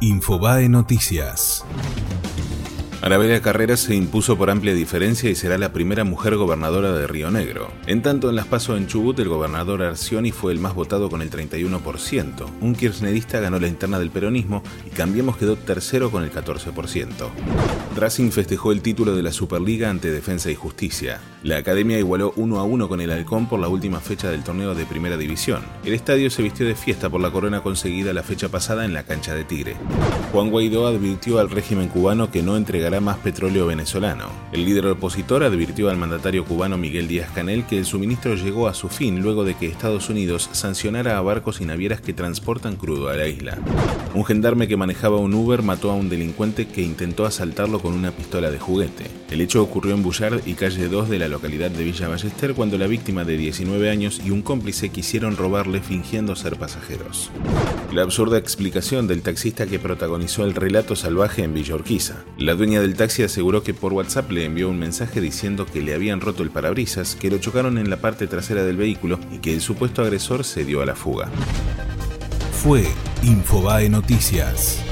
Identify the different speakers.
Speaker 1: Infobae Noticias. Arabella Carreras se impuso por amplia diferencia y será la primera mujer gobernadora de Río Negro. En tanto, en las pasos en Chubut, el gobernador Arcioni fue el más votado con el 31%. Un kirchnerista ganó la interna del peronismo y Cambiemos quedó tercero con el 14%. Racing festejó el título de la Superliga ante Defensa y Justicia. La academia igualó 1 a 1 con el Halcón por la última fecha del torneo de Primera División. El estadio se vistió de fiesta por la corona conseguida la fecha pasada en la cancha de Tigre. Juan Guaidó advirtió al régimen cubano que no entregará más petróleo venezolano. El líder opositor advirtió al mandatario cubano Miguel Díaz Canel que el suministro llegó a su fin luego de que Estados Unidos sancionara a barcos y navieras que transportan crudo a la isla. Un gendarme que manejaba un Uber mató a un delincuente que intentó asaltarlo con una pistola de juguete. El hecho ocurrió en Bullard y calle 2 de la localidad de Villa Ballester cuando la víctima de 19 años y un cómplice quisieron robarle fingiendo ser pasajeros. La absurda explicación del taxista que protagonizó el relato salvaje en Villa Urquiza. La dueña del taxi aseguró que por WhatsApp le envió un mensaje diciendo que le habían roto el parabrisas, que lo chocaron en la parte trasera del vehículo y que el supuesto agresor se dio a la fuga.
Speaker 2: Fue Infobae Noticias.